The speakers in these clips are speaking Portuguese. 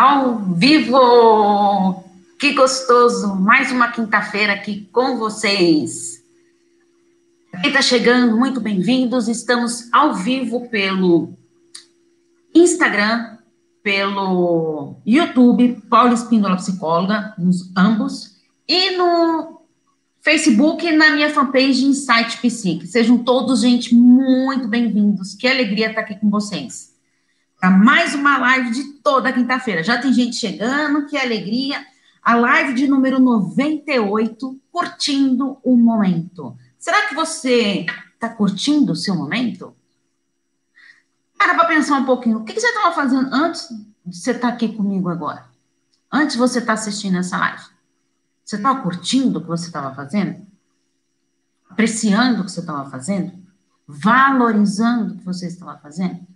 Ao vivo! Que gostoso! Mais uma quinta-feira aqui com vocês. Quem está chegando, muito bem-vindos. Estamos ao vivo pelo Instagram, pelo YouTube, Paula Espíndola Psicóloga, nos ambos, e no Facebook na minha fanpage Insight Psique. Sejam todos, gente, muito bem-vindos. Que alegria estar aqui com vocês para mais uma live de toda quinta-feira. Já tem gente chegando, que alegria. A live de número 98, curtindo o momento. Será que você está curtindo o seu momento? Para para pensar um pouquinho. O que, que você estava fazendo antes de você estar tá aqui comigo agora? Antes de você estar tá assistindo essa live. Você estava curtindo o que você estava fazendo? Apreciando o que você estava fazendo? Valorizando o que você estava fazendo?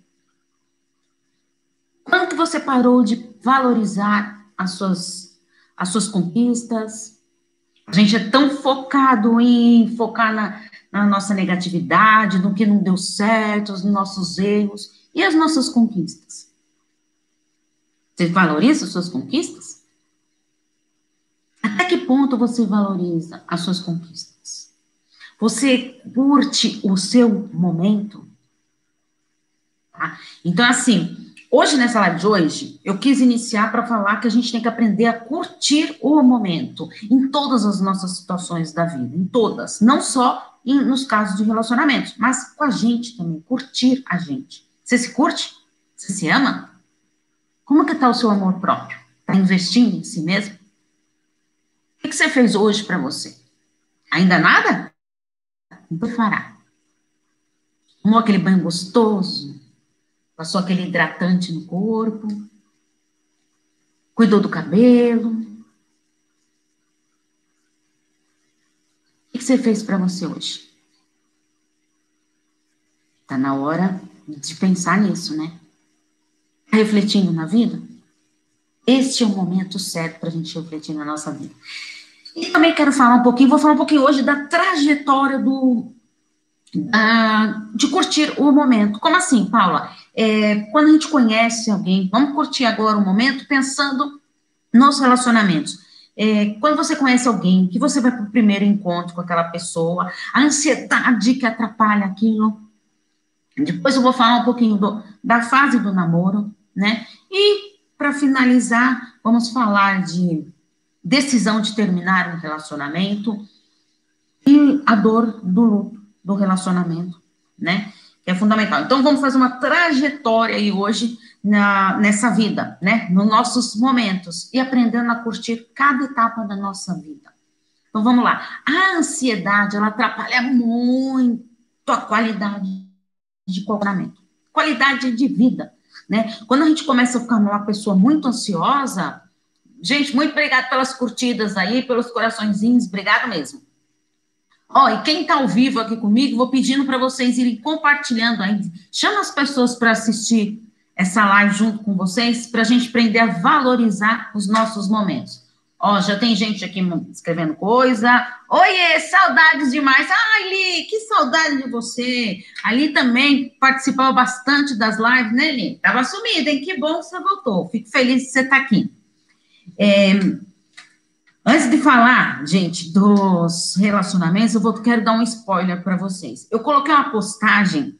Quanto você parou de valorizar as suas, as suas conquistas? A gente é tão focado em focar na, na nossa negatividade, no que não deu certo, os nossos erros e as nossas conquistas. Você valoriza as suas conquistas? Até que ponto você valoriza as suas conquistas? Você curte o seu momento? Tá? Então, assim, Hoje, nessa live de hoje, eu quis iniciar para falar que a gente tem que aprender a curtir o momento em todas as nossas situações da vida, em todas, não só em, nos casos de relacionamentos, mas com a gente também, curtir a gente. Você se curte? Você se ama? Como que está o seu amor próprio? Está investindo em si mesmo? O que você fez hoje para você? Ainda nada? Então fará. Tomou aquele banho gostoso, Passou aquele hidratante no corpo. Cuidou do cabelo. O que você fez para você hoje? Tá na hora de pensar nisso, né? Tá refletindo na vida? Este é o momento certo para a gente refletir na nossa vida. E também quero falar um pouquinho, vou falar um pouquinho hoje da trajetória do ah, de curtir o momento. Como assim, Paula? É, quando a gente conhece alguém, vamos curtir agora o momento pensando nos relacionamentos. É, quando você conhece alguém, que você vai para o primeiro encontro com aquela pessoa, a ansiedade que atrapalha aquilo. Depois eu vou falar um pouquinho do, da fase do namoro, né? E para finalizar, vamos falar de decisão de terminar um relacionamento e a dor do luto do relacionamento, né? É fundamental. Então, vamos fazer uma trajetória aí hoje na, nessa vida, né? Nos nossos momentos e aprendendo a curtir cada etapa da nossa vida. Então, vamos lá. A ansiedade, ela atrapalha muito a qualidade de comportamento, qualidade de vida, né? Quando a gente começa a ficar uma pessoa muito ansiosa, gente, muito obrigado pelas curtidas aí, pelos coraçõezinhos, obrigado mesmo. Ó, oh, e quem está ao vivo aqui comigo, vou pedindo para vocês irem compartilhando aí. Chama as pessoas para assistir essa live junto com vocês, para a gente aprender a valorizar os nossos momentos. Ó, já tem gente aqui escrevendo coisa. Oiê, saudades demais. Ai, Li, que saudade de você. Ali também participava bastante das lives, né, Li? Tava sumida, hein? Que bom que você voltou. Fico feliz de você estar tá aqui. É, Antes de falar, gente, dos relacionamentos, eu vou, quero dar um spoiler para vocês. Eu coloquei uma postagem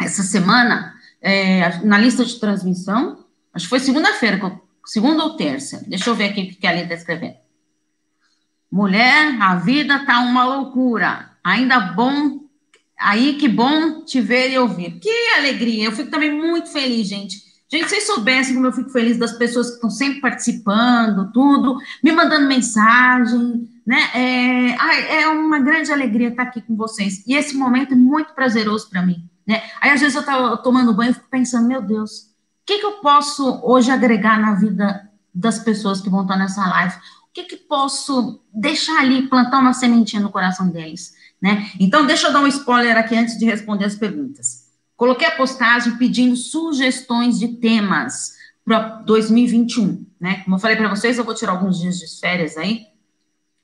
essa semana é, na lista de transmissão, acho que foi segunda-feira, segunda ou terça. Deixa eu ver aqui o que a Aline está escrevendo. Mulher, a vida tá uma loucura. Ainda bom, aí que bom te ver e ouvir. Que alegria! Eu fico também muito feliz, gente Gente, vocês soubessem como eu fico feliz das pessoas que estão sempre participando, tudo, me mandando mensagem, né? É, é uma grande alegria estar aqui com vocês. E esse momento é muito prazeroso para mim, né? Aí, às vezes, eu estou tomando banho e fico pensando, meu Deus, o que, que eu posso hoje agregar na vida das pessoas que vão estar nessa live? O que, que posso deixar ali, plantar uma sementinha no coração deles, né? Então, deixa eu dar um spoiler aqui antes de responder as perguntas. Coloquei a postagem pedindo sugestões de temas para 2021, né? Como eu falei para vocês, eu vou tirar alguns dias de férias aí,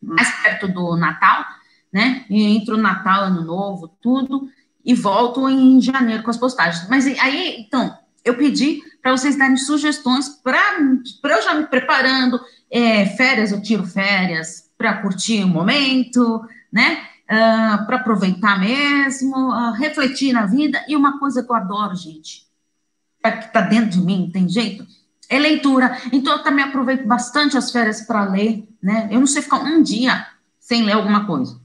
mais perto do Natal, né? E entre o Natal, Ano Novo, tudo, e volto em janeiro com as postagens. Mas aí, então, eu pedi para vocês darem sugestões para eu já me preparando. É, férias, eu tiro férias para curtir o momento, né? Ah, para aproveitar mesmo, uh, refletir na vida. E uma coisa que eu adoro, gente, é que está dentro de mim, tem jeito, é leitura. Então, eu também aproveito bastante as férias para ler, né? Eu não sei ficar um dia sem ler alguma coisa.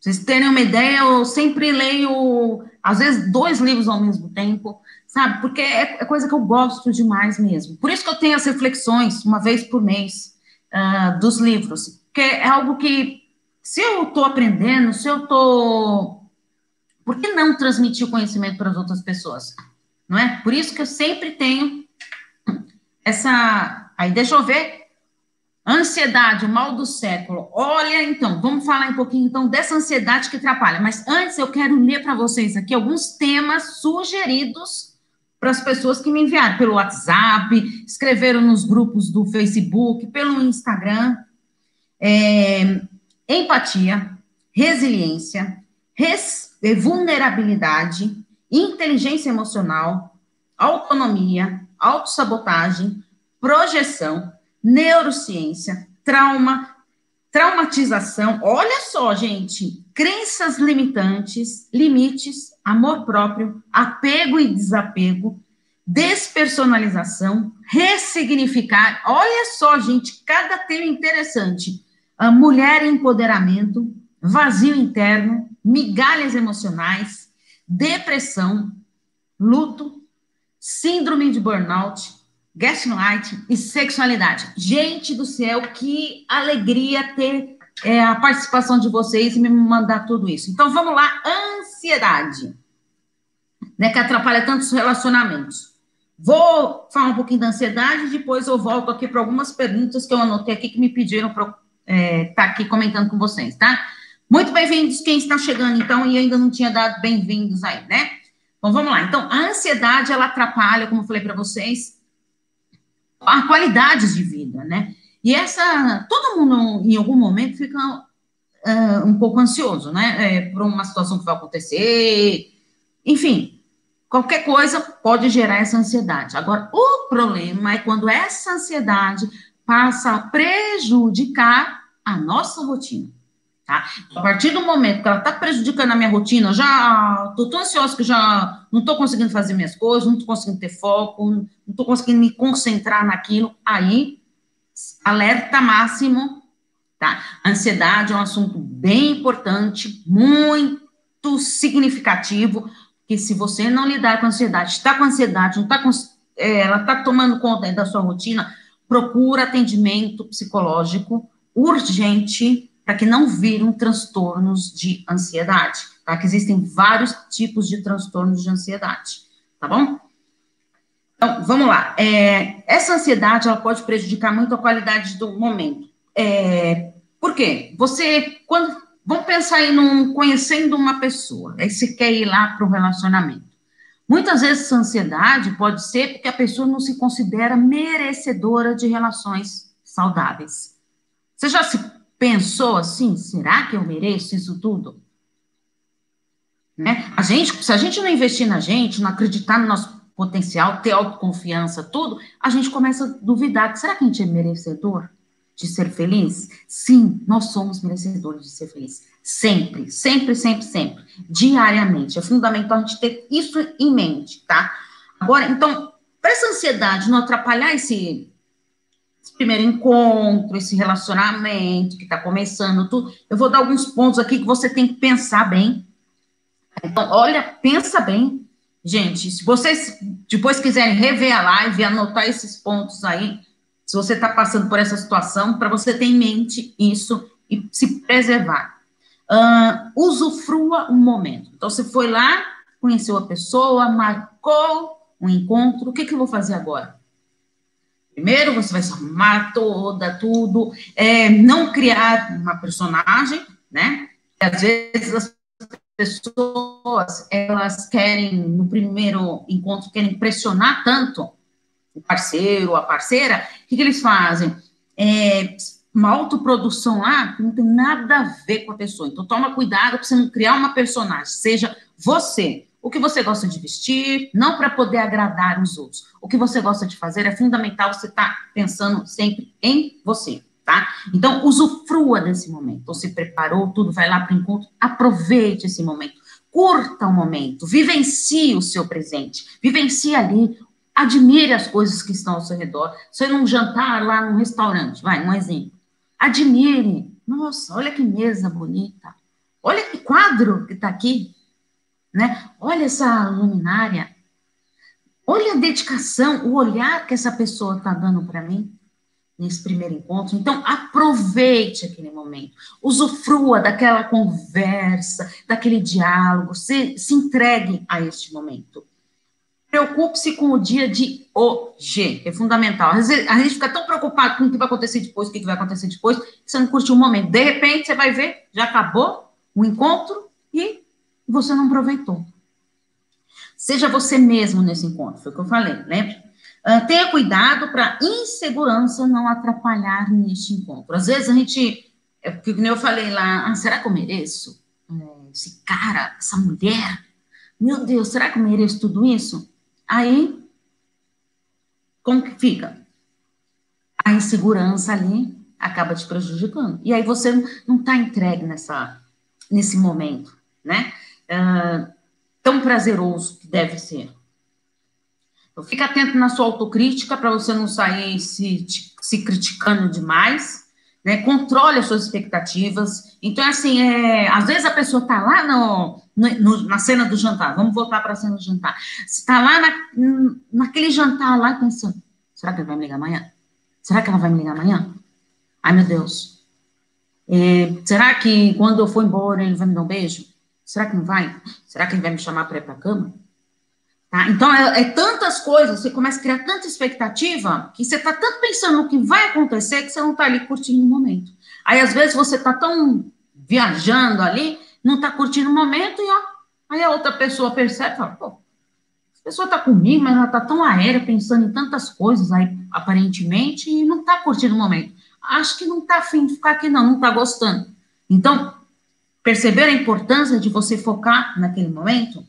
Vocês terem uma ideia, eu sempre leio, às vezes, dois livros ao mesmo tempo, sabe? Porque é, é coisa que eu gosto demais mesmo. Por isso que eu tenho as reflexões, uma vez por mês, uh, dos livros. Porque é algo que, se eu estou aprendendo, se eu estou. Por que não transmitir o conhecimento para as outras pessoas? Não é? Por isso que eu sempre tenho essa. Aí, deixa eu ver Ansiedade, o mal do século. Olha, então, vamos falar um pouquinho então dessa ansiedade que atrapalha. Mas antes eu quero ler para vocês aqui alguns temas sugeridos para as pessoas que me enviaram pelo WhatsApp, escreveram nos grupos do Facebook, pelo Instagram. É, empatia, resiliência, res, vulnerabilidade, inteligência emocional, autonomia, autossabotagem, projeção neurociência, trauma, traumatização. Olha só, gente, crenças limitantes, limites, amor próprio, apego e desapego, despersonalização, ressignificar. Olha só, gente, cada tema interessante. Mulher empoderamento, vazio interno, migalhas emocionais, depressão, luto, síndrome de burnout, gaslight e sexualidade. Gente do céu, que alegria ter é, a participação de vocês e me mandar tudo isso. Então vamos lá, ansiedade, né, que atrapalha tantos relacionamentos. Vou falar um pouquinho da ansiedade, depois eu volto aqui para algumas perguntas que eu anotei aqui que me pediram para é, tá aqui comentando com vocês, tá? Muito bem-vindos quem está chegando, então, e ainda não tinha dado bem-vindos aí, né? Bom, vamos lá. Então, a ansiedade, ela atrapalha, como eu falei para vocês, a qualidades de vida, né? E essa, todo mundo em algum momento fica uh, um pouco ansioso, né? É, por uma situação que vai acontecer, enfim, qualquer coisa pode gerar essa ansiedade. Agora, o problema é quando essa ansiedade passa a prejudicar a nossa rotina. Tá? A partir do momento que ela está prejudicando a minha rotina, já estou tão ansiosa que já não estou conseguindo fazer minhas coisas, não estou conseguindo ter foco, não estou conseguindo me concentrar naquilo, aí, alerta máximo, tá? Ansiedade é um assunto bem importante, muito significativo, que se você não lidar com ansiedade, está com ansiedade, não está com, é, ela está tomando conta da sua rotina, procura atendimento psicológico urgente, para que não viram transtornos de ansiedade, tá? Que existem vários tipos de transtornos de ansiedade, tá bom? Então, vamos lá. É, essa ansiedade, ela pode prejudicar muito a qualidade do momento. É, por quê? Você, quando, vamos pensar aí num, conhecendo uma pessoa, aí você quer ir lá para o relacionamento. Muitas vezes essa ansiedade pode ser porque a pessoa não se considera merecedora de relações saudáveis. Você já se pensou assim, será que eu mereço isso tudo? Né? A gente, se a gente não investir na gente, não acreditar no nosso potencial, ter autoconfiança, tudo, a gente começa a duvidar. Será que a gente é merecedor de ser feliz? Sim, nós somos merecedores de ser feliz. Sempre, sempre, sempre, sempre. Diariamente. É fundamental a gente ter isso em mente, tá? Agora, então, para essa ansiedade não atrapalhar esse esse primeiro encontro, esse relacionamento que está começando, tudo. Eu vou dar alguns pontos aqui que você tem que pensar bem. Então, olha, pensa bem. Gente, se vocês depois quiserem rever a live e anotar esses pontos aí, se você está passando por essa situação, para você ter em mente isso e se preservar. Uh, usufrua um momento. Então, você foi lá, conheceu a pessoa, marcou um encontro, o que, que eu vou fazer agora? Primeiro, você vai se arrumar toda, tudo, é, não criar uma personagem, né? Às vezes as pessoas, elas querem, no primeiro encontro, querem impressionar tanto o parceiro, a parceira, o que, que eles fazem? É, uma autoprodução lá que não tem nada a ver com a pessoa. Então, toma cuidado para você não criar uma personagem. Seja você. o que você gosta de vestir, não para poder agradar os outros. O que você gosta de fazer é fundamental você estar tá pensando sempre em você, tá? Então, usufrua desse momento. Você preparou tudo, vai lá para o encontro, aproveite esse momento. Curta o momento, vivencie o seu presente, vivencie ali, admire as coisas que estão ao seu redor. Você num jantar lá num restaurante, vai, um exemplo. Admire. Nossa, olha que mesa bonita. Olha que quadro que está aqui né? Olha essa luminária. Olha a dedicação, o olhar que essa pessoa está dando para mim nesse primeiro encontro. Então, aproveite aquele momento, usufrua daquela conversa, daquele diálogo, se, se entregue a este momento. Preocupe-se com o dia de hoje, é fundamental. A gente fica tão preocupado com o que vai acontecer depois, o que vai acontecer depois, que você não curte um momento. De repente, você vai ver, já acabou o encontro e você não aproveitou. Seja você mesmo nesse encontro, foi o que eu falei, lembra? Uh, tenha cuidado para insegurança não atrapalhar neste encontro. Às vezes a gente, é porque como eu falei lá, ah, será que eu mereço? É, esse cara, essa mulher, meu Deus, será que eu mereço tudo isso? Aí, como que fica? A insegurança ali acaba te prejudicando. E aí você não está entregue nessa, nesse momento, né? tão prazeroso que deve ser. Então, fica atento na sua autocrítica para você não sair se, se criticando demais, né? Controle as suas expectativas. Então, assim, é, às vezes a pessoa está lá no, no, na cena do jantar, vamos voltar para a cena do jantar. Está lá na, naquele jantar lá pensando, será que ele vai me ligar amanhã? Será que ela vai me ligar amanhã? Ai, meu Deus. É, será que quando eu for embora ele vai me dar um beijo? Será que não vai? Será que ele vai me chamar para ir para a cama? Tá? Então, é, é, tantas coisas, você começa a criar tanta expectativa, que você está tanto pensando no que vai acontecer, que você não está ali curtindo o momento. Aí, às vezes, você está tão viajando ali, não está curtindo o momento, e ó, aí a outra pessoa percebe e fala, pô, essa pessoa está comigo, mas ela está tão aérea, pensando em tantas coisas aí, aparentemente, e não está curtindo o momento. Acho que não está afim de ficar aqui, não, não está gostando. Então, Perceber a importância de você focar naquele momento?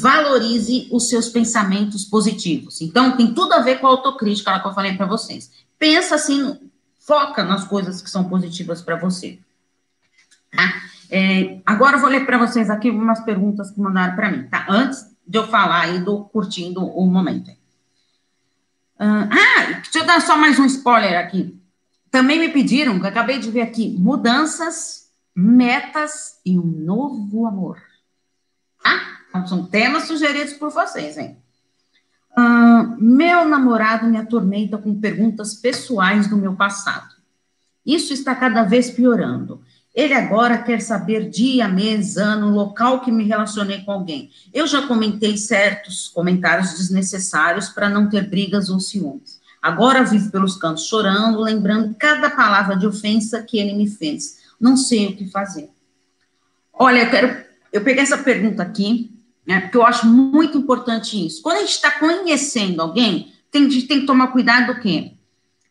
Valorize os seus pensamentos positivos. Então, tem tudo a ver com a autocrítica, lá que eu falei para vocês. Pensa assim, foca nas coisas que são positivas para você. Tá? É, agora eu vou ler para vocês aqui umas perguntas que mandaram para mim, tá? Antes de eu falar aí do curtindo o momento. Ah, deixa eu dar só mais um spoiler aqui. Também me pediram, que acabei de ver aqui, mudanças metas e um novo amor. Tá? Então, são temas sugeridos por vocês, hein? Uh, meu namorado me atormenta com perguntas pessoais do meu passado. Isso está cada vez piorando. Ele agora quer saber dia, mês, ano, local que me relacionei com alguém. Eu já comentei certos comentários desnecessários para não ter brigas ou ciúmes. Agora vivo pelos cantos chorando, lembrando cada palavra de ofensa que ele me fez não sei o que fazer. Olha, eu quero. Eu peguei essa pergunta aqui, né, porque eu acho muito importante isso. Quando a gente está conhecendo alguém, tem, a gente tem que tomar cuidado do quê?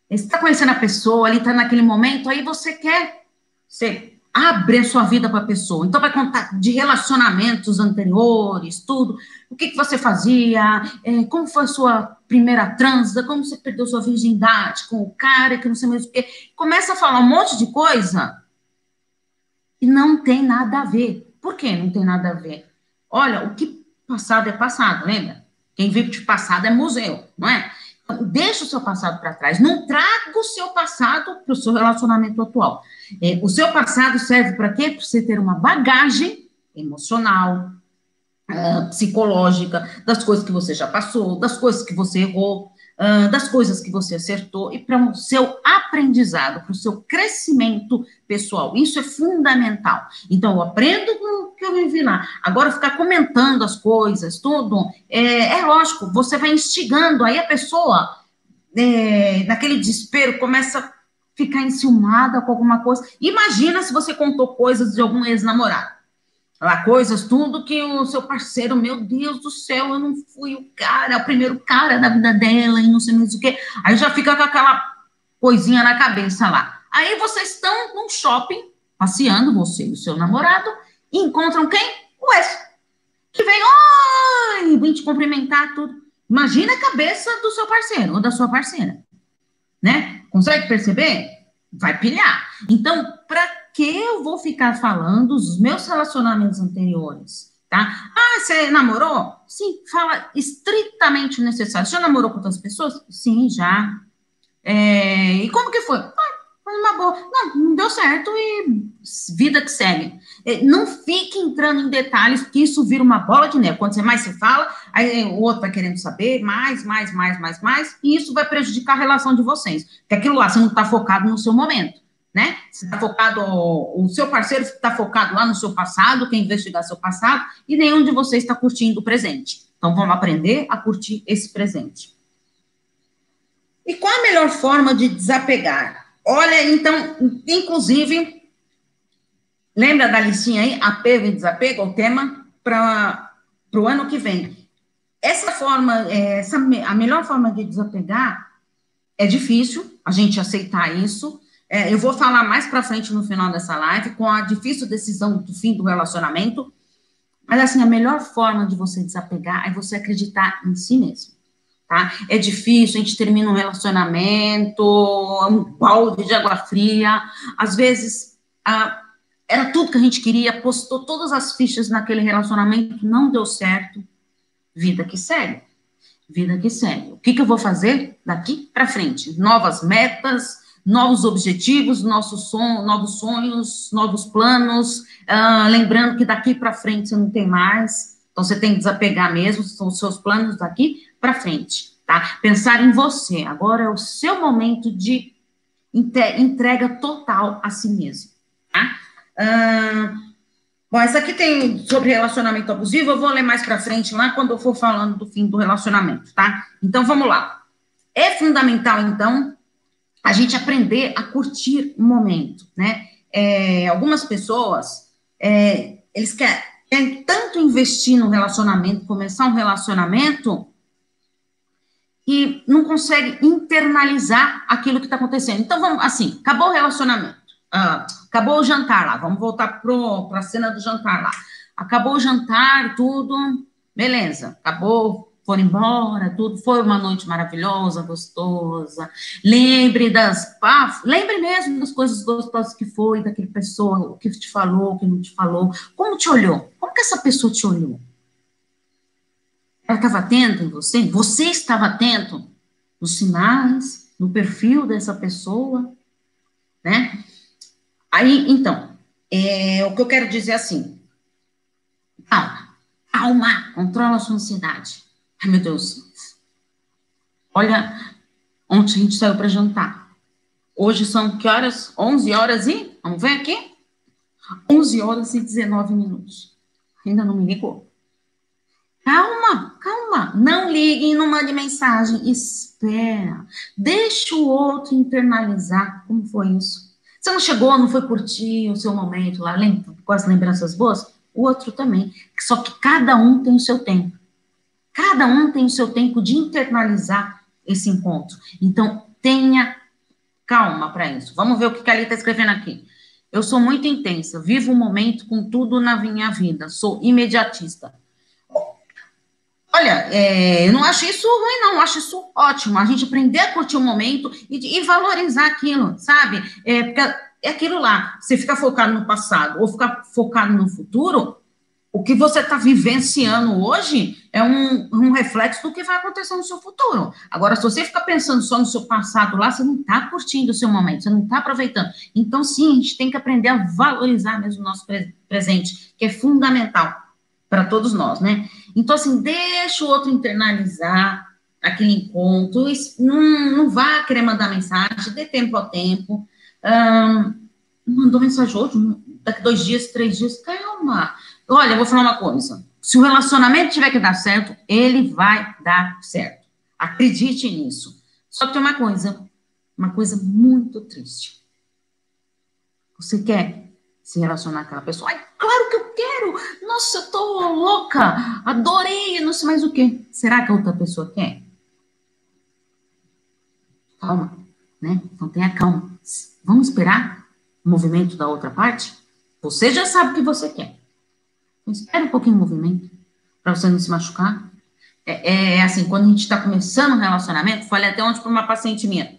Você está conhecendo a pessoa, ali está naquele momento, aí você quer. Você abre a sua vida para a pessoa. Então, vai contar de relacionamentos anteriores, tudo. O que, que você fazia, é, como foi a sua primeira transa, como você perdeu sua virgindade com o cara, que não sei mais o quê. Começa a falar um monte de coisa e não tem nada a ver. Por que não tem nada a ver? Olha, o que passado é passado, lembra? Quem vive de passado é museu, não é? Então, deixa o seu passado para trás. Não traga o seu passado para o seu relacionamento atual. É, o seu passado serve para quê? Para você ter uma bagagem emocional, uh, psicológica, das coisas que você já passou, das coisas que você errou, uh, das coisas que você acertou e para o seu aprendizado, para o seu crescimento pessoal. Isso é fundamental. Então, eu aprendo com o que eu vivi lá. Agora, ficar comentando as coisas, tudo, é, é lógico, você vai instigando, aí a pessoa, é, naquele desespero, começa a ficar enciumada com alguma coisa. Imagina se você contou coisas de algum ex-namorado lá, coisas, tudo que o seu parceiro, meu Deus do céu, eu não fui o cara, o primeiro cara da vida dela e não sei mais o que. Aí já fica com aquela coisinha na cabeça lá. Aí vocês estão num shopping, passeando, você e o seu namorado, e encontram quem? O ex. Que vem, oi, vem te cumprimentar, tudo. Imagina a cabeça do seu parceiro ou da sua parceira, né? Consegue perceber? Vai pilhar. Então, para que eu vou ficar falando dos meus relacionamentos anteriores? Tá? Ah, você namorou? Sim, fala estritamente necessário. Você já namorou com outras pessoas? Sim, já. É, e como que foi? Ah, foi uma boa. Não, não deu certo e vida que segue. É, não fique entrando em detalhes, porque isso vira uma bola de neve. Quando você mais se fala, aí o outro vai querendo saber mais, mais, mais, mais, mais, e isso vai prejudicar a relação de vocês. Porque aquilo lá, você não está focado no seu momento né? Você está focado, o seu parceiro está focado lá no seu passado, quer investigar seu passado, e nenhum de vocês está curtindo o presente. Então, vamos aprender a curtir esse presente. E qual a melhor forma de desapegar? Olha, então, inclusive, lembra da listinha aí? Apego e desapego, o tema para o ano que vem. Essa forma, é, essa, a melhor forma de desapegar é difícil a gente aceitar isso, é, eu vou falar mais para frente no final dessa live, com a difícil decisão do fim do relacionamento. Mas, assim, a melhor forma de você desapegar é você acreditar em si mesmo. Tá? É difícil, a gente termina um relacionamento, um balde de água fria. Às vezes, a, era tudo que a gente queria, postou todas as fichas naquele relacionamento, não deu certo. Vida que segue. Vida que segue. O que, que eu vou fazer daqui para frente? Novas metas, novos objetivos, nossos son novos sonhos, novos planos, uh, lembrando que daqui para frente você não tem mais, então você tem que desapegar mesmo, são os seus planos daqui para frente, tá? Pensar em você, agora é o seu momento de entrega total a si mesmo, tá? Uh, bom, essa aqui tem sobre relacionamento abusivo, eu vou ler mais para frente lá quando eu for falando do fim do relacionamento, tá? Então vamos lá. É fundamental, então, a gente aprender a curtir o momento, né? É, algumas pessoas, é, eles querem, querem tanto investir no relacionamento, começar um relacionamento, que não consegue internalizar aquilo que está acontecendo. Então, vamos, assim, acabou o relacionamento, uh, acabou o jantar lá, vamos voltar para a cena do jantar lá. Acabou o jantar, tudo, beleza, acabou foram embora, tudo foi uma noite maravilhosa, gostosa. Lembre das, ah, lembre mesmo das coisas gostosas que foi, daquele pessoa, o que te falou, o que não te falou, como te olhou, como que essa pessoa te olhou? Ela estava atenta em você? Você estava atento nos sinais, no perfil dessa pessoa, né? Aí, então, é, o que eu quero dizer é assim, calma, calma, controla a sua ansiedade Ai, meu Deus. Olha, ontem a gente saiu para jantar. Hoje são que horas? 11 horas e? Vamos ver aqui? 11 horas e 19 minutos. Ainda não me ligou. Calma, calma. Não ligue não mande mensagem. Espera. Deixa o outro internalizar. Como foi isso? Você não chegou, não foi curtir o seu momento lá, lembra, com as lembranças boas? O outro também. Só que cada um tem o seu tempo. Cada um tem o seu tempo de internalizar esse encontro. Então, tenha calma para isso. Vamos ver o que a Ali está escrevendo aqui. Eu sou muito intensa, vivo o um momento com tudo na minha vida, sou imediatista. Olha, é, eu não acho isso ruim, não, eu acho isso ótimo. A gente aprender a curtir o momento e, e valorizar aquilo, sabe? É, porque é aquilo lá, você ficar focado no passado ou ficar focado no futuro, o que você está vivenciando hoje é um, um, reflexo do que vai acontecer no seu futuro. Agora, se você ficar pensando só no seu passado lá, você não está curtindo o seu momento, você não está aproveitando. Então, sim, a gente tem que aprender a valorizar mesmo o nosso presente, que é fundamental para todos nós, né? Então, assim, deixa o outro internalizar aquele encontro, não, não vá querer mandar mensagem, dê tempo ao tempo. Um, mandou mensagem hoje, daqui dois dias, três dias, calma Olha, eu vou falar uma coisa. Se o relacionamento tiver que dar certo, ele vai dar certo. Acredite nisso. Só que tem uma coisa, uma coisa muito triste. Você quer se relacionar com aquela pessoa? Ai, claro que eu quero! Nossa, eu tô louca! Adorei, não sei mais o que. Será que a outra pessoa quer? Calma, né? Então tenha calma. Vamos esperar o movimento da outra parte? Você já sabe o que você quer. Então, espera um pouquinho o movimento. para você não se machucar. É, é, assim, quando a gente está começando um relacionamento, falei até ontem para uma paciente minha,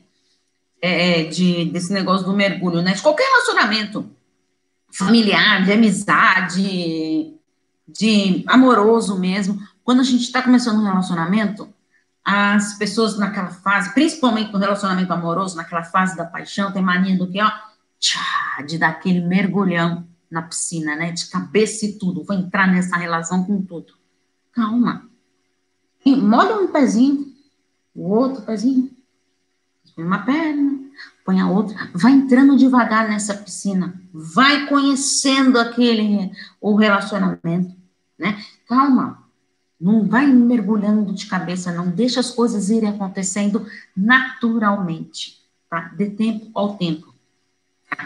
é, é, de, desse negócio do mergulho, né? De qualquer relacionamento familiar, de amizade, de amoroso mesmo. Quando a gente está começando um relacionamento, as pessoas naquela fase, principalmente no relacionamento amoroso, naquela fase da paixão, tem mania do que, ó, tchá, de dar aquele mergulhão na piscina, né? De cabeça e tudo. Vou entrar nessa relação com tudo. Calma. E molha um pezinho, o outro pezinho, põe uma perna, põe a outra, vai entrando devagar nessa piscina, vai conhecendo aquele o relacionamento, né? Calma, não vai mergulhando de cabeça, não deixa as coisas irem acontecendo naturalmente, tá? De tempo ao tempo.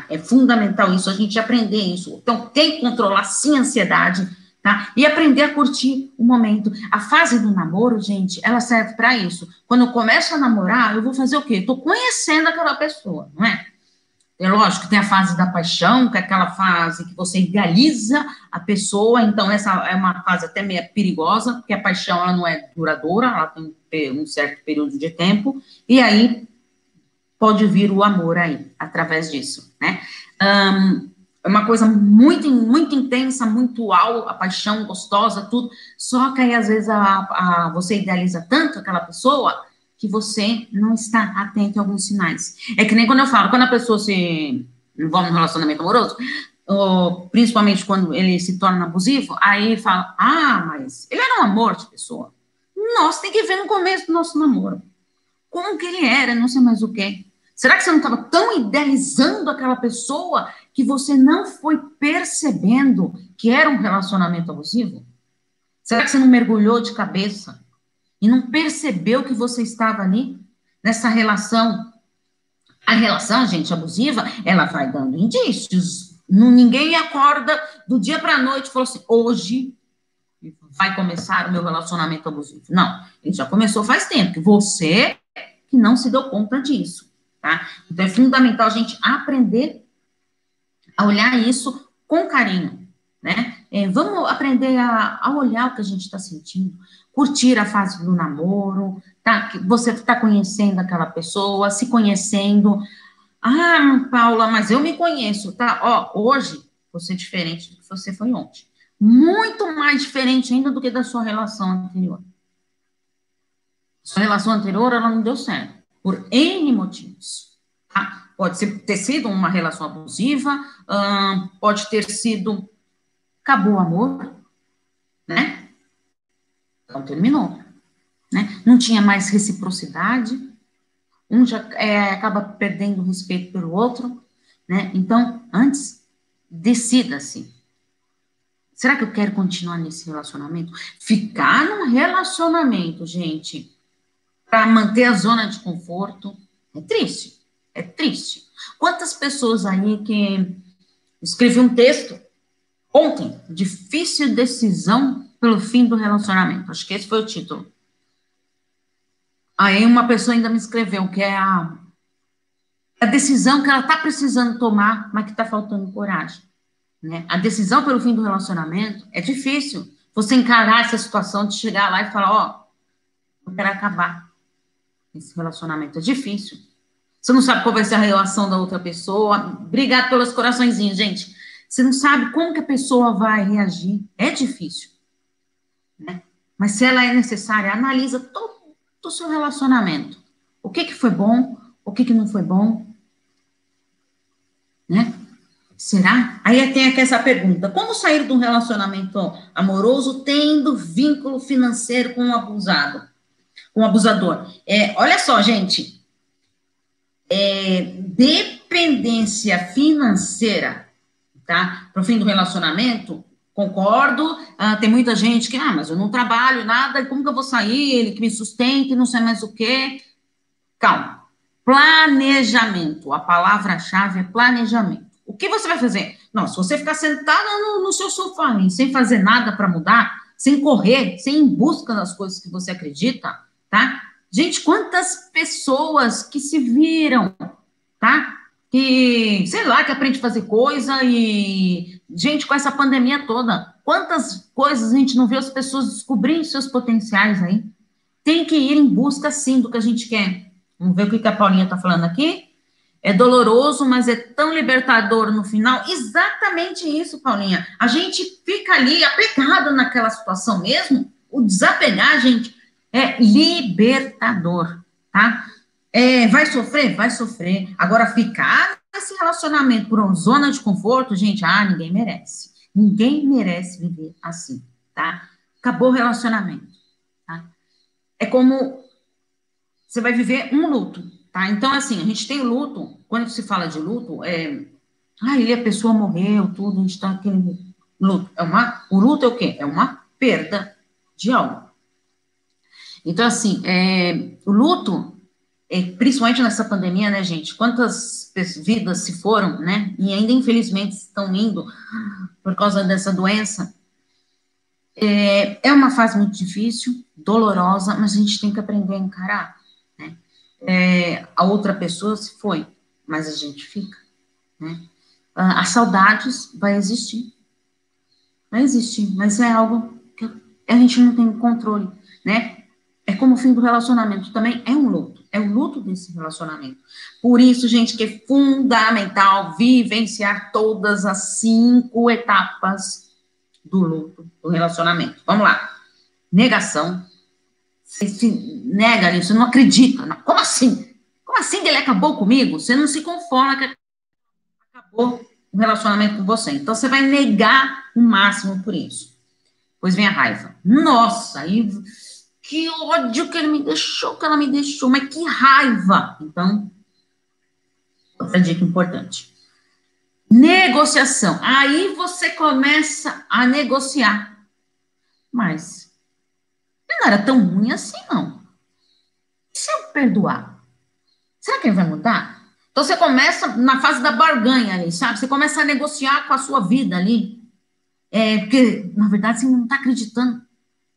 É fundamental isso, a gente aprender isso. Então, tem que controlar sim a ansiedade, tá? E aprender a curtir o momento. A fase do namoro, gente, ela serve para isso. Quando eu começo a namorar, eu vou fazer o quê? Estou conhecendo aquela pessoa, não é? É lógico que tem a fase da paixão, que é aquela fase que você idealiza a pessoa, então essa é uma fase até meio perigosa, porque a paixão ela não é duradoura, ela tem um certo período de tempo, e aí pode vir o amor aí, através disso, né? Um, é uma coisa muito, muito intensa, muito alta, a paixão gostosa, tudo, só que aí às vezes a, a, você idealiza tanto aquela pessoa que você não está atento a alguns sinais. É que nem quando eu falo, quando a pessoa se envolve num relacionamento amoroso, ou, principalmente quando ele se torna abusivo, aí fala, ah, mas ele era um amor de pessoa. Nossa, tem que ver no começo do nosso namoro. Como que ele era, não sei mais o quê. Será que você não estava tão idealizando aquela pessoa que você não foi percebendo que era um relacionamento abusivo? Será que você não mergulhou de cabeça e não percebeu que você estava ali nessa relação. A relação, gente, abusiva, ela vai dando indícios. Ninguém acorda do dia para a noite e fala assim: hoje vai começar o meu relacionamento abusivo. Não, ele já começou faz tempo. Você que não se deu conta disso, tá? Então é fundamental a gente aprender a olhar isso com carinho, né? É, vamos aprender a, a olhar o que a gente está sentindo, curtir a fase do namoro, tá? Você está conhecendo aquela pessoa, se conhecendo. Ah, Paula, mas eu me conheço, tá? Ó, hoje você é diferente do que você foi ontem. Muito mais diferente ainda do que da sua relação anterior. Sua relação anterior, ela não deu certo, por N motivos. Tá? Pode ser, ter sido uma relação abusiva, hum, pode ter sido. Acabou o amor, né? Então terminou. Né? Não tinha mais reciprocidade, um já é, acaba perdendo o respeito pelo outro, né? Então, antes, decida-se. Será que eu quero continuar nesse relacionamento? Ficar num relacionamento, gente, para manter a zona de conforto, é triste. É triste. Quantas pessoas aí que escrevi um texto ontem, difícil decisão pelo fim do relacionamento. Acho que esse foi o título. Aí uma pessoa ainda me escreveu que é a, a decisão que ela está precisando tomar, mas que está faltando coragem. Né? A decisão pelo fim do relacionamento é difícil. Você encarar essa situação de chegar lá e falar, ó, oh, eu quero acabar esse relacionamento. É difícil. Você não sabe qual vai ser a relação da outra pessoa. Obrigado pelos coraçõezinhos, gente. Você não sabe como que a pessoa vai reagir. É difícil. Né? Mas se ela é necessária, analisa todo o seu relacionamento. O que, que foi bom, o que, que não foi bom. Né? Será? Aí tem aqui essa pergunta: como sair de um relacionamento amoroso tendo vínculo financeiro com um abusado, um abusador? É, olha só, gente. É, dependência financeira, tá? Para o fim do relacionamento, Concordo, ah, tem muita gente que, ah, mas eu não trabalho nada, como que eu vou sair? Ele que me sustente, não sei mais o quê. Calma. Planejamento. A palavra-chave é planejamento. O que você vai fazer? Não, se você ficar sentada no, no seu sofá, sem fazer nada para mudar, sem correr, sem ir em busca das coisas que você acredita, tá? Gente, quantas pessoas que se viram, tá? Que, sei lá, que aprende a fazer coisa e gente, com essa pandemia toda, quantas coisas a gente não vê as pessoas descobrindo seus potenciais aí? Tem que ir em busca, sim, do que a gente quer. Vamos ver o que a Paulinha está falando aqui? É doloroso, mas é tão libertador no final. Exatamente isso, Paulinha. A gente fica ali apegado naquela situação mesmo. O desapegar, gente, é libertador, tá? É, vai sofrer? Vai sofrer. Agora, ficar nesse relacionamento por uma zona de conforto, gente, ah, ninguém merece. Ninguém merece viver assim, tá? Acabou o relacionamento, tá? É como você vai viver um luto, tá? Então, assim, a gente tem luto, quando se fala de luto, é. Ah, ele, a pessoa morreu, tudo, a gente tá aquele luto. É uma, o luto é o quê? É uma perda de algo. Então, assim, é, o luto, é, principalmente nessa pandemia, né, gente? Quantas vidas se foram, né? E ainda, infelizmente, estão indo por causa dessa doença. É, é uma fase muito difícil, dolorosa, mas a gente tem que aprender a encarar. Né? É, a outra pessoa se foi, mas a gente fica. Né? Ah, as saudades vai existir. Vai existir, mas é algo que a gente não tem controle, né? É como o fim do relacionamento, também é um luto, é o luto desse relacionamento. Por isso, gente, que é fundamental vivenciar todas as cinco etapas do luto do relacionamento. Vamos lá. Negação. Você se nega ali, não acredita. Como assim? Como assim que ele acabou comigo? Você não se conforma que acabou o relacionamento com você. Então, você vai negar o máximo por isso. Pois vem a raiva. Nossa, aí que ódio que ele me deixou, que ela me deixou, mas que raiva. Então, outra dica importante. Negociação. Aí você começa a negociar. Mas não era tão ruim assim, não. E se eu perdoar? Será que ele vai mudar? Então você começa na fase da barganha ali, sabe? Você começa a negociar com a sua vida ali. É, porque, na verdade, você não está acreditando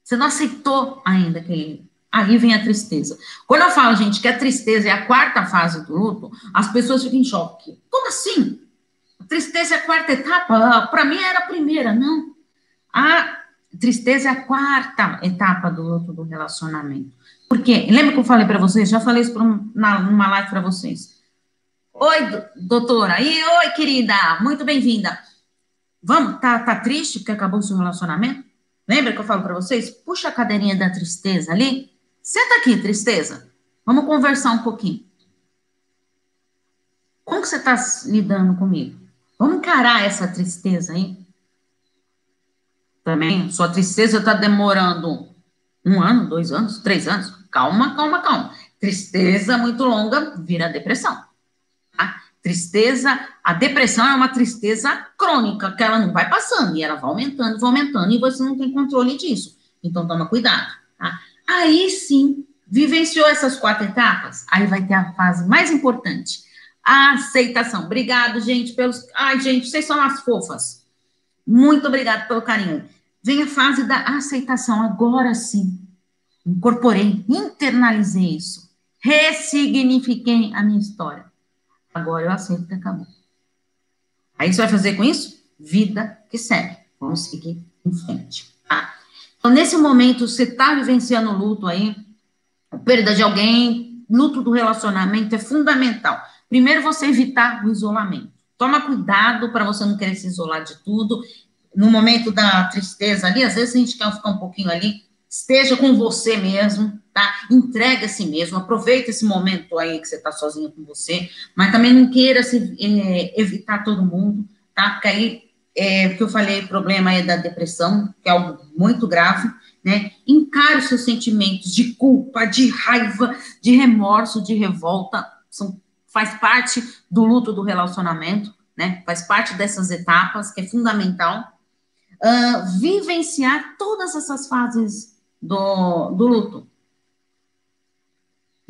você não aceitou ainda aquele. Aí vem a tristeza. Quando eu falo, gente, que a tristeza é a quarta fase do luto, as pessoas ficam em choque. Como assim? A tristeza é a quarta etapa? Para mim era a primeira. Não. A tristeza é a quarta etapa do luto do relacionamento. Porque, lembra que eu falei para vocês? Já falei isso um, numa live para vocês. Oi, doutora. E oi, querida. Muito bem-vinda. Vamos, tá, tá triste porque acabou o seu relacionamento? Lembra que eu falo para vocês? Puxa a cadeirinha da tristeza ali. Senta aqui, tristeza. Vamos conversar um pouquinho. Como que você está lidando comigo? Vamos encarar essa tristeza aí? Também, sua tristeza está demorando um ano, dois anos, três anos. Calma, calma, calma. Tristeza muito longa vira depressão. Tristeza, a depressão é uma tristeza crônica, que ela não vai passando, e ela vai aumentando, vai aumentando, e você não tem controle disso. Então, toma cuidado, tá? Aí sim, vivenciou essas quatro etapas, aí vai ter a fase mais importante, a aceitação. Obrigado, gente, pelos... Ai, gente, vocês são as fofas. Muito obrigado pelo carinho. Vem a fase da aceitação, agora sim. Incorporei, internalizei isso. Ressignifiquei a minha história Agora eu aceito que acabou. Aí você vai fazer com isso? Vida que segue. Vamos seguir em frente. Tá? Então, nesse momento, você está vivenciando luto aí, a perda de alguém, luto do relacionamento é fundamental. Primeiro, você evitar o isolamento. Toma cuidado para você não querer se isolar de tudo. No momento da tristeza ali, às vezes a gente quer ficar um pouquinho ali, esteja com você mesmo, tá? Entrega a si mesmo, aproveita esse momento aí que você está sozinho com você, mas também não queira se, é, evitar todo mundo, tá? Porque aí, é, o que eu falei, o problema é da depressão, que é algo muito grave, né? Encare os seus sentimentos de culpa, de raiva, de remorso, de revolta, são, faz parte do luto do relacionamento, né? Faz parte dessas etapas, que é fundamental. Uh, vivenciar todas essas fases do, do luto,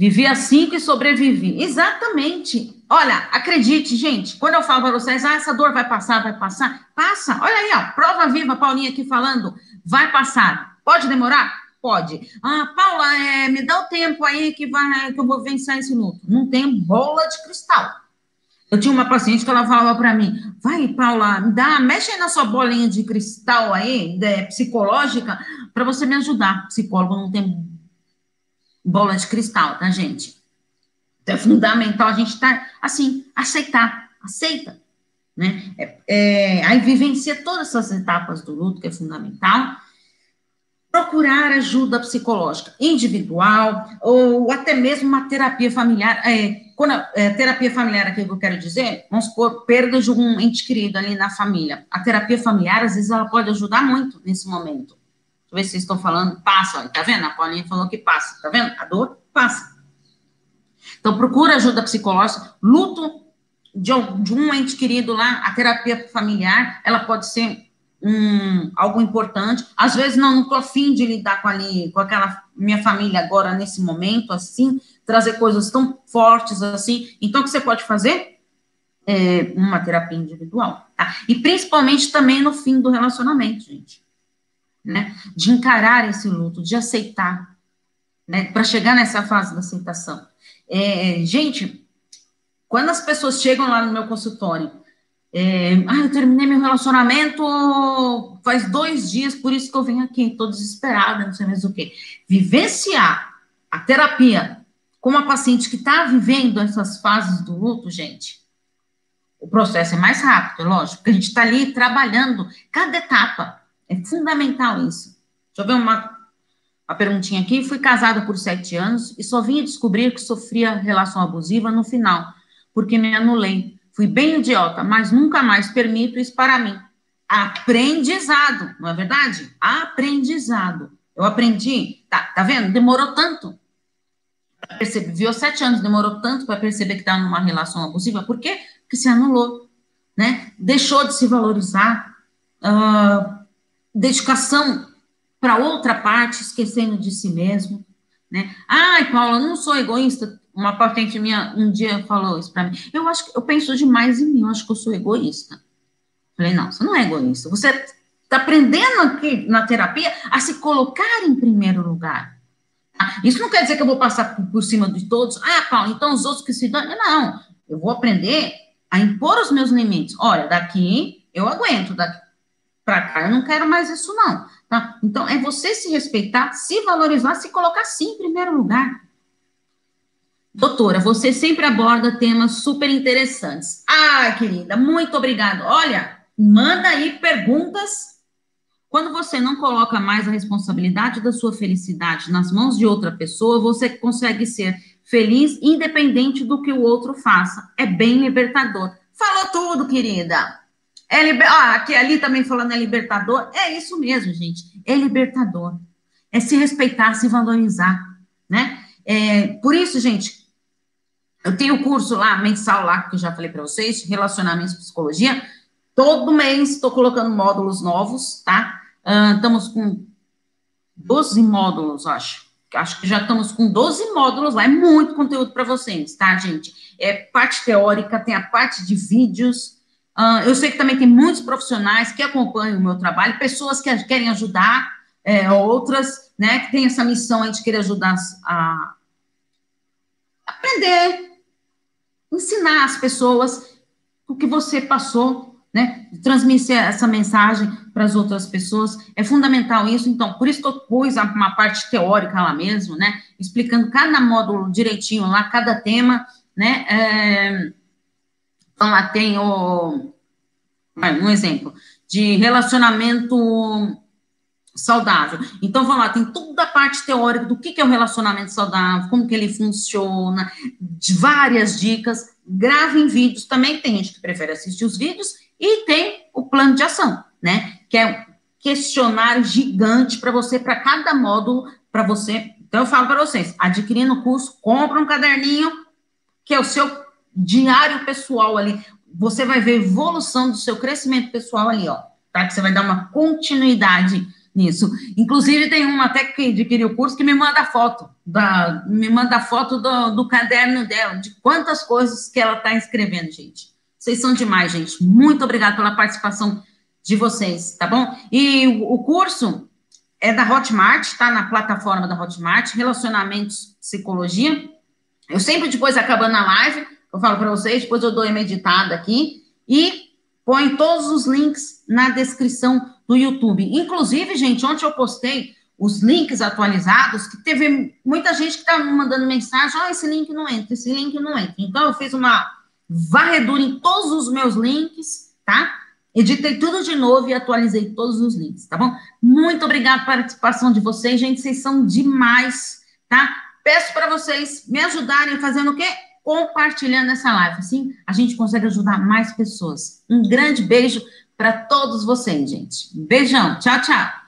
Vivi assim que sobrevivi. Exatamente. Olha, acredite, gente, quando eu falo para vocês, ah, essa dor vai passar, vai passar, passa. Olha aí, ó, prova viva, Paulinha aqui falando, vai passar. Pode demorar? Pode. Ah, Paula, é, me dá o tempo aí que, vai, que eu vou vencer esse luto. Não tem bola de cristal. Eu tinha uma paciente que ela falava para mim, vai, Paula, dá, mexe aí na sua bolinha de cristal aí, de, psicológica, para você me ajudar. Psicólogo não tem bola de cristal, tá, gente? Então, é fundamental a gente estar, tá, assim, aceitar, aceita, né? É, é, aí vivencia todas essas etapas do luto, que é fundamental, procurar ajuda psicológica individual ou até mesmo uma terapia familiar. É, quando a, é, terapia familiar aqui que eu quero dizer, vamos supor, perda de um ente querido ali na família. A terapia familiar, às vezes, ela pode ajudar muito nesse momento. Ver se vocês estão falando, passa, tá vendo? A Paulinha falou que passa, tá vendo? A dor passa. Então, procura ajuda psicológica. Luto de, de um ente querido lá, a terapia familiar, ela pode ser um, algo importante. Às vezes, não, não estou afim de lidar com ali, com aquela minha família agora, nesse momento, assim, trazer coisas tão fortes assim. Então, o que você pode fazer? É uma terapia individual, tá? E principalmente também no fim do relacionamento, gente. Né? De encarar esse luto, de aceitar, né? Para chegar nessa fase da aceitação. É, gente, quando as pessoas chegam lá no meu consultório é, ah, eu terminei meu relacionamento faz dois dias, por isso que eu venho aqui, estou desesperada, não sei mais o quê. Vivenciar a terapia com uma paciente que está vivendo essas fases do luto, gente, o processo é mais rápido, é lógico, porque a gente está ali trabalhando cada etapa. É fundamental isso. Deixa eu ver uma, uma perguntinha aqui. Fui casada por sete anos e só vim descobrir que sofria relação abusiva no final, porque me anulei Fui bem idiota, mas nunca mais permito isso para mim. Aprendizado, não é verdade? Aprendizado. Eu aprendi, tá, tá vendo? Demorou tanto. Percebi, viu sete anos, demorou tanto para perceber que estava tá numa relação abusiva. Por quê? Porque se anulou, né? Deixou de se valorizar, uh, dedicação para outra parte, esquecendo de si mesmo, né? Ai, Paula, não sou egoísta, uma paciente minha um dia falou isso para mim. Eu acho que eu penso demais em mim, eu acho que eu sou egoísta. Falei, não, você não é egoísta. Você está aprendendo aqui na terapia a se colocar em primeiro lugar. Ah, isso não quer dizer que eu vou passar por, cima de todos. Ah, Paulo, então os outros que se dão. Não, eu vou aprender a impor os meus limites. Olha, daqui eu aguento, daqui para cá eu não quero mais isso, não. Tá? Então, é você se respeitar, se valorizar, se colocar sim em primeiro lugar. Doutora, você sempre aborda temas super interessantes. Ah, querida, muito obrigada. Olha, manda aí perguntas. Quando você não coloca mais a responsabilidade da sua felicidade nas mãos de outra pessoa, você consegue ser feliz independente do que o outro faça. É bem libertador. Falou tudo, querida. É liber... Ah, aqui ali também falando é libertador. É isso mesmo, gente. É libertador. É se respeitar, se valorizar, né? É, por isso, gente, eu tenho curso lá, mensal lá, que eu já falei para vocês, relacionamentos psicologia. Todo mês estou colocando módulos novos, tá? Uh, estamos com 12 módulos, acho. Acho que já estamos com 12 módulos lá. É muito conteúdo para vocês, tá, gente? É parte teórica, tem a parte de vídeos. Uh, eu sei que também tem muitos profissionais que acompanham o meu trabalho, pessoas que querem ajudar, é, outras, né, que têm essa missão aí de querer ajudar a aprender, ensinar as pessoas o que você passou, né? Transmitir essa mensagem para as outras pessoas. É fundamental isso. Então, por isso que eu pus uma parte teórica lá mesmo, né? Explicando cada módulo direitinho lá, cada tema, né? É, então, lá tem o. Um exemplo de relacionamento saudável. Então, vamos lá, tem toda a parte teórica do que, é o relacionamento saudável, como que ele funciona, várias dicas, grave em vídeos, também tem gente que prefere assistir os vídeos, e tem o plano de ação, né, que é um questionário gigante para você, para cada módulo, para você, então eu falo para vocês, adquirindo o curso, compra um caderninho, que é o seu diário pessoal ali, você vai ver evolução do seu crescimento pessoal ali, ó, tá, que você vai dar uma continuidade nisso. Inclusive, tem uma até que adquiriu o curso que me manda foto, da, me manda foto do, do caderno dela, de quantas coisas que ela está escrevendo, gente. Vocês são demais, gente. Muito obrigada pela participação de vocês, tá bom? E o, o curso é da Hotmart, está na plataforma da Hotmart, Relacionamentos Psicologia. Eu sempre, depois, acabando a live, eu falo para vocês, depois eu dou uma editada aqui e põe todos os links na descrição do YouTube. Inclusive, gente, ontem eu postei os links atualizados, que teve muita gente que estava me mandando mensagem, ó, oh, esse link não entra, esse link não entra. Então, eu fiz uma varredura em todos os meus links, tá? Editei tudo de novo e atualizei todos os links, tá bom? Muito obrigada pela participação de vocês, gente, vocês são demais, tá? Peço para vocês me ajudarem fazendo o quê? Compartilhando essa live, assim a gente consegue ajudar mais pessoas. Um grande beijo para todos vocês, gente. Beijão, tchau, tchau.